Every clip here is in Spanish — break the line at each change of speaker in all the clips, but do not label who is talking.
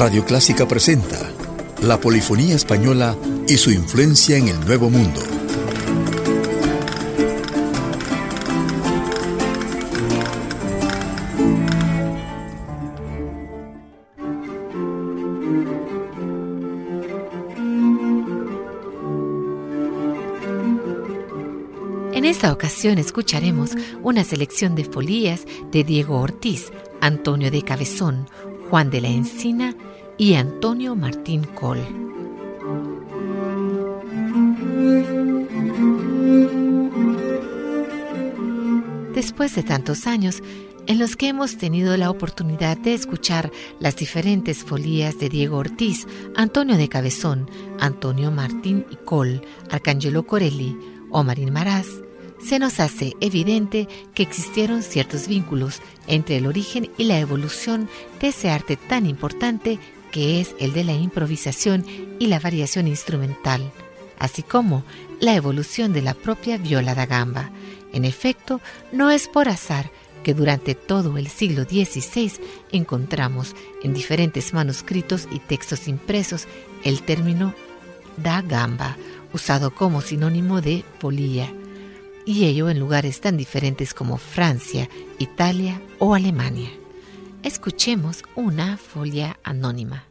Radio Clásica presenta la polifonía española y su influencia en el Nuevo Mundo.
En esta ocasión escucharemos una selección de folías de Diego Ortiz, Antonio de Cabezón, Juan de la Encina y Antonio Martín Col. Después de tantos años en los que hemos tenido la oportunidad de escuchar las diferentes folías de Diego Ortiz, Antonio de Cabezón, Antonio Martín y Col, Arcángelo Corelli, Omarín Maraz, se nos hace evidente que existieron ciertos vínculos entre el origen y la evolución de ese arte tan importante que es el de la improvisación y la variación instrumental, así como la evolución de la propia viola da gamba. En efecto, no es por azar que durante todo el siglo XVI encontramos en diferentes manuscritos y textos impresos el término da gamba, usado como sinónimo de polilla, y ello en lugares tan diferentes como Francia, Italia o Alemania. Escuchemos una folia anónima.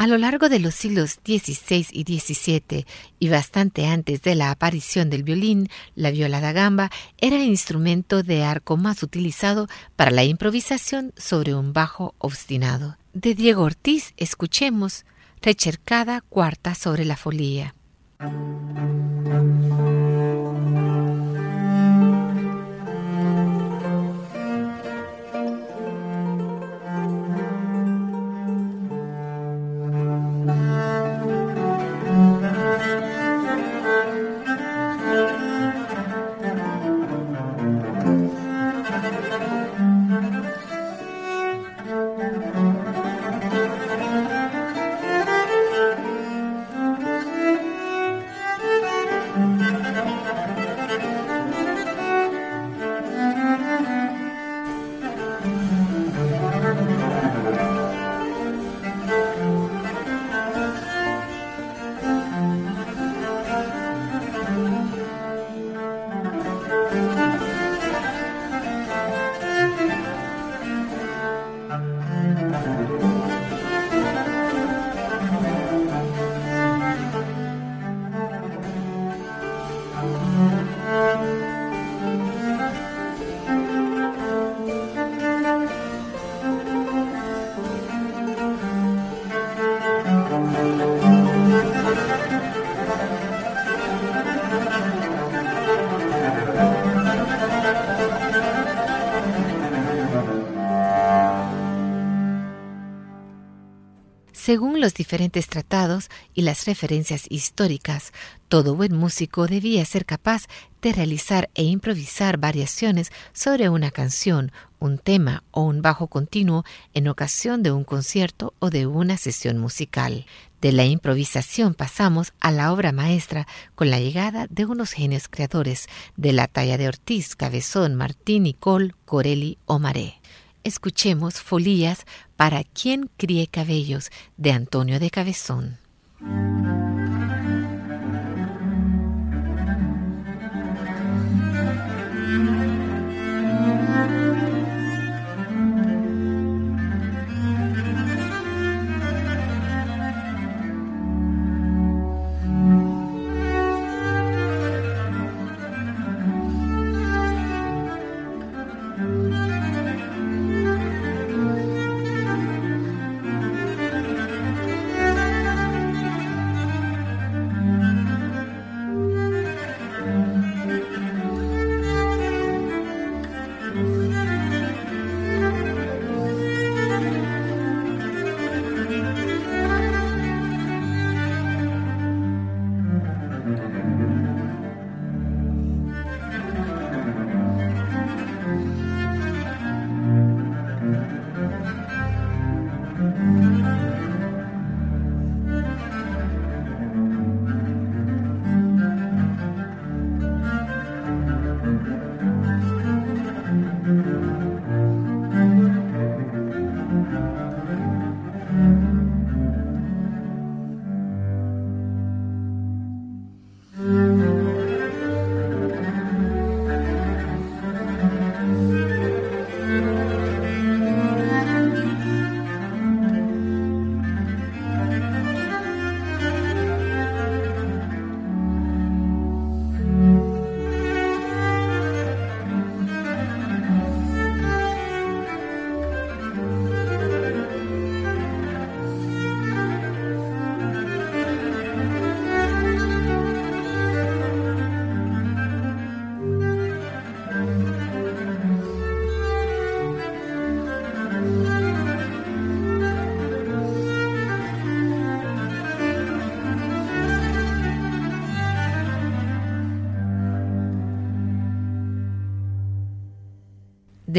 A lo largo de los siglos XVI y XVII y bastante antes de la aparición del violín, la viola da gamba era el instrumento de arco más utilizado para la improvisación sobre un bajo obstinado. De Diego Ortiz escuchemos Rechercada cuarta sobre la folía. Los diferentes tratados y las referencias históricas, todo buen músico debía ser capaz de realizar e improvisar variaciones sobre una canción, un tema o un bajo continuo en ocasión de un concierto o de una sesión musical. De la improvisación pasamos a la obra maestra con la llegada de unos genios creadores de la talla de Ortiz, Cabezón, Martín, Nicol, Corelli o Maré. Escuchemos Folías para quien críe cabellos de Antonio de Cabezón.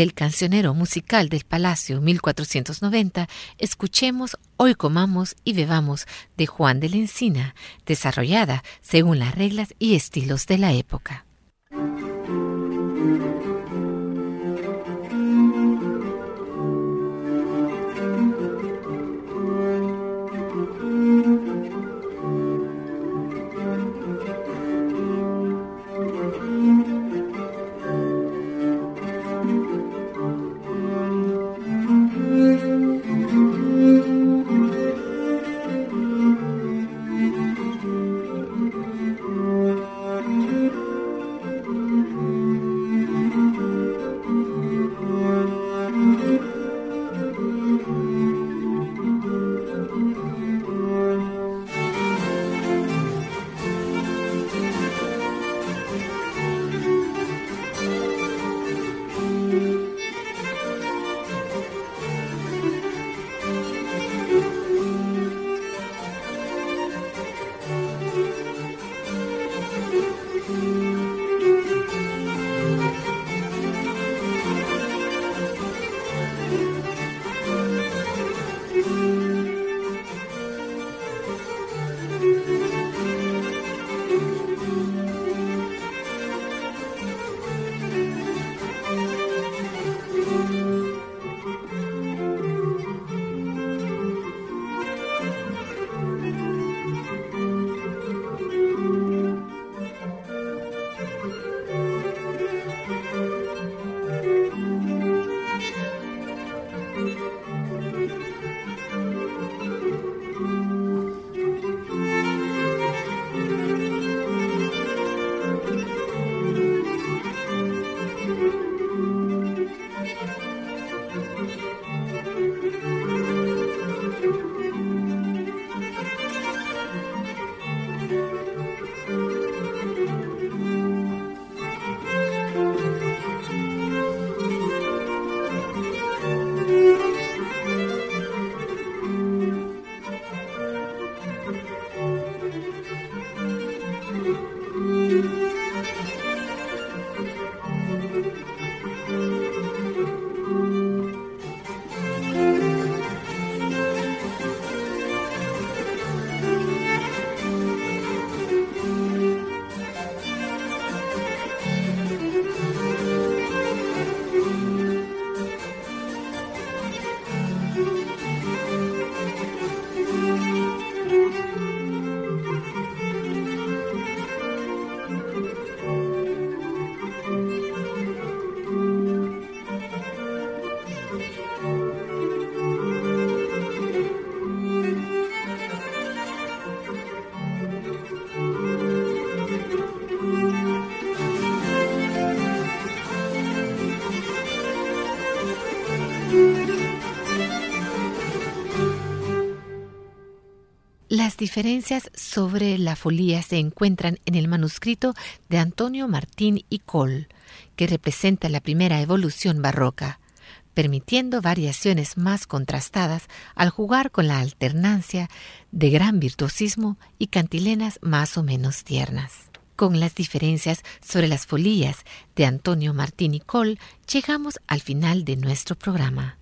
Del cancionero musical del Palacio 1490, escuchemos Hoy comamos y bebamos de Juan de la Encina, desarrollada según las reglas y estilos de la época. Las diferencias sobre la folía se encuentran en el manuscrito de Antonio Martín y Col, que representa la primera evolución barroca, permitiendo variaciones más contrastadas al jugar con la alternancia de gran virtuosismo y cantilenas más o menos tiernas. Con las diferencias sobre las folías de Antonio Martín y Col, llegamos al final de nuestro programa.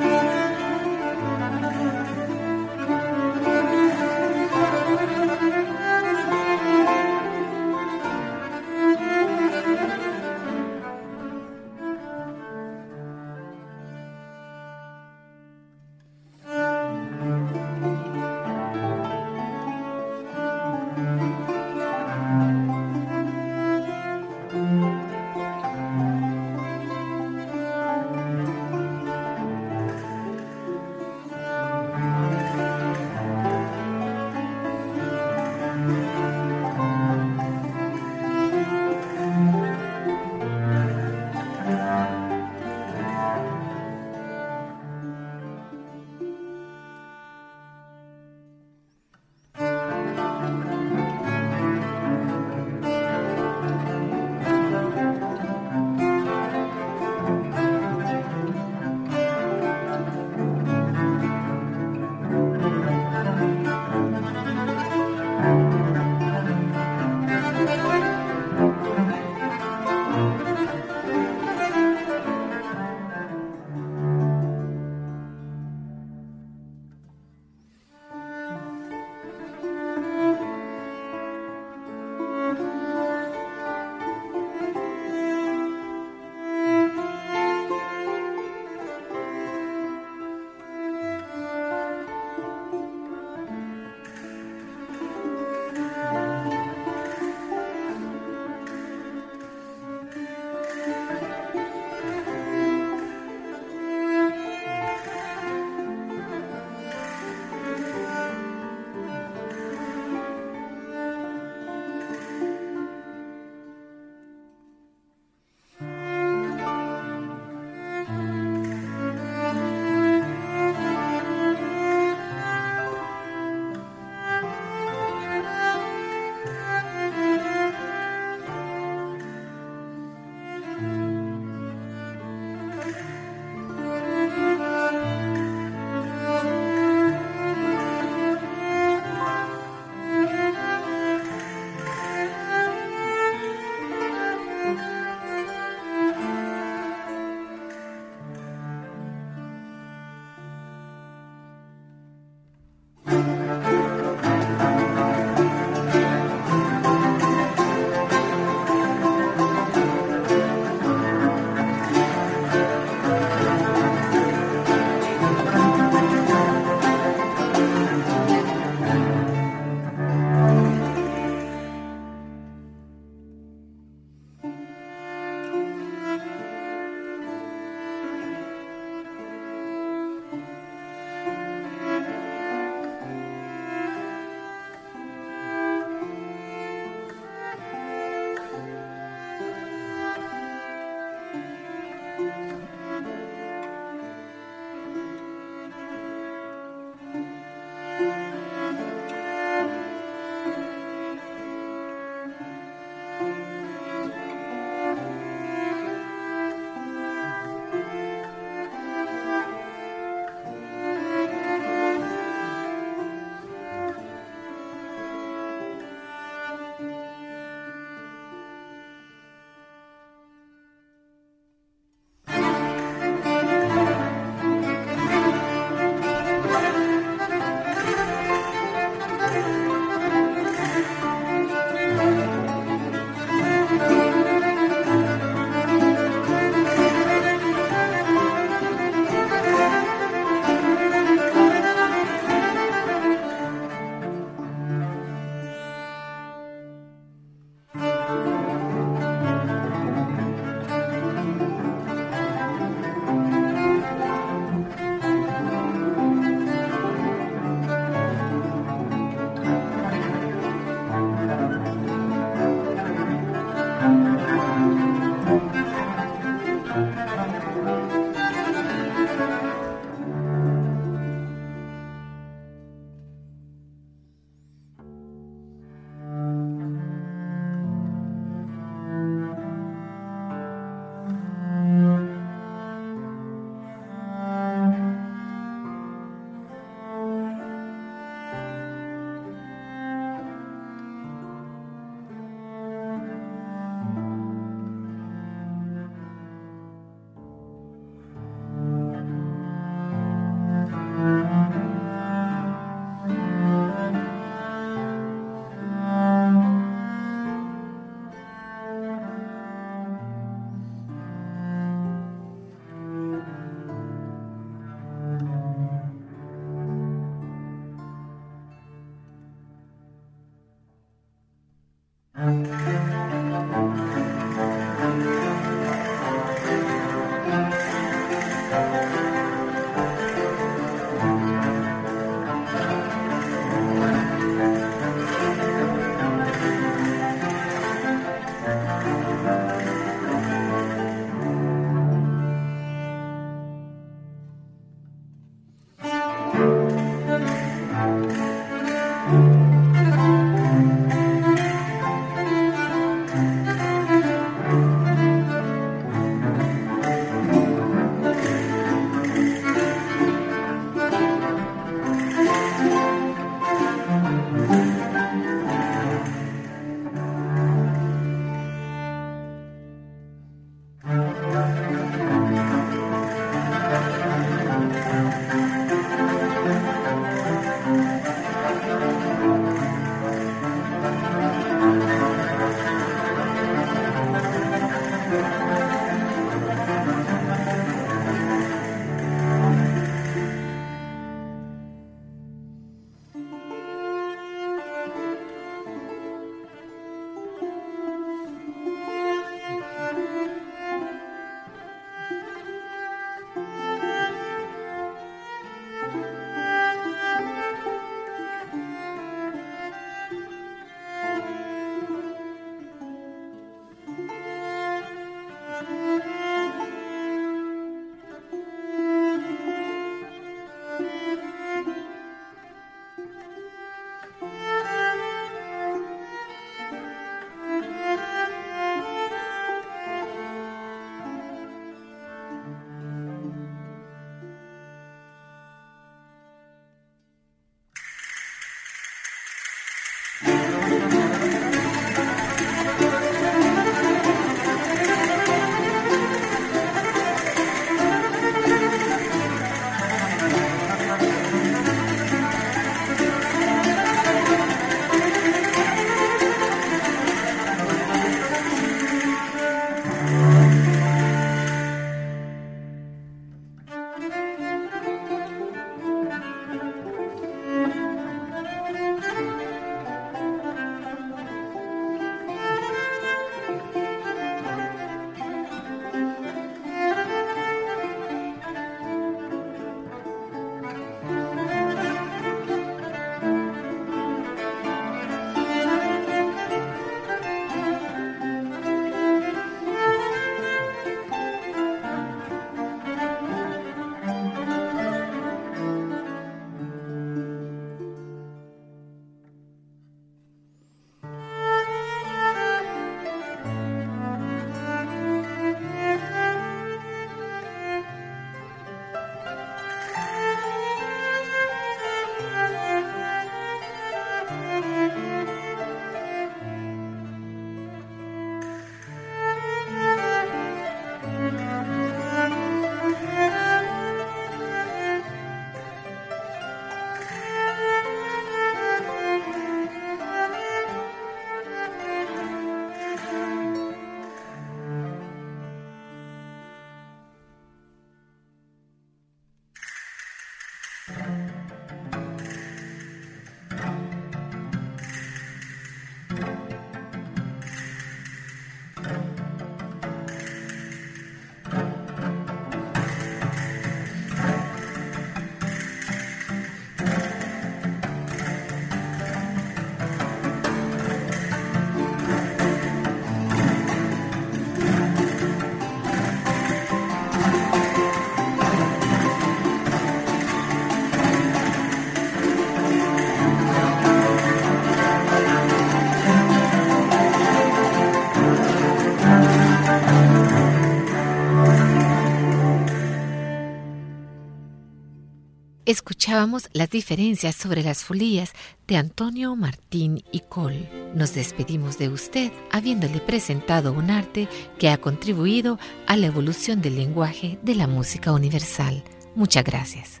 Escuchábamos las diferencias sobre las folías de Antonio Martín y Col. Nos despedimos de usted habiéndole presentado un arte que ha contribuido a la evolución del lenguaje de la música universal. Muchas gracias.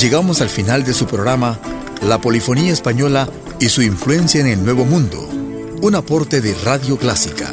Llegamos al final de su programa La Polifonía Española y su influencia en el Nuevo Mundo, un aporte de Radio
Clásica.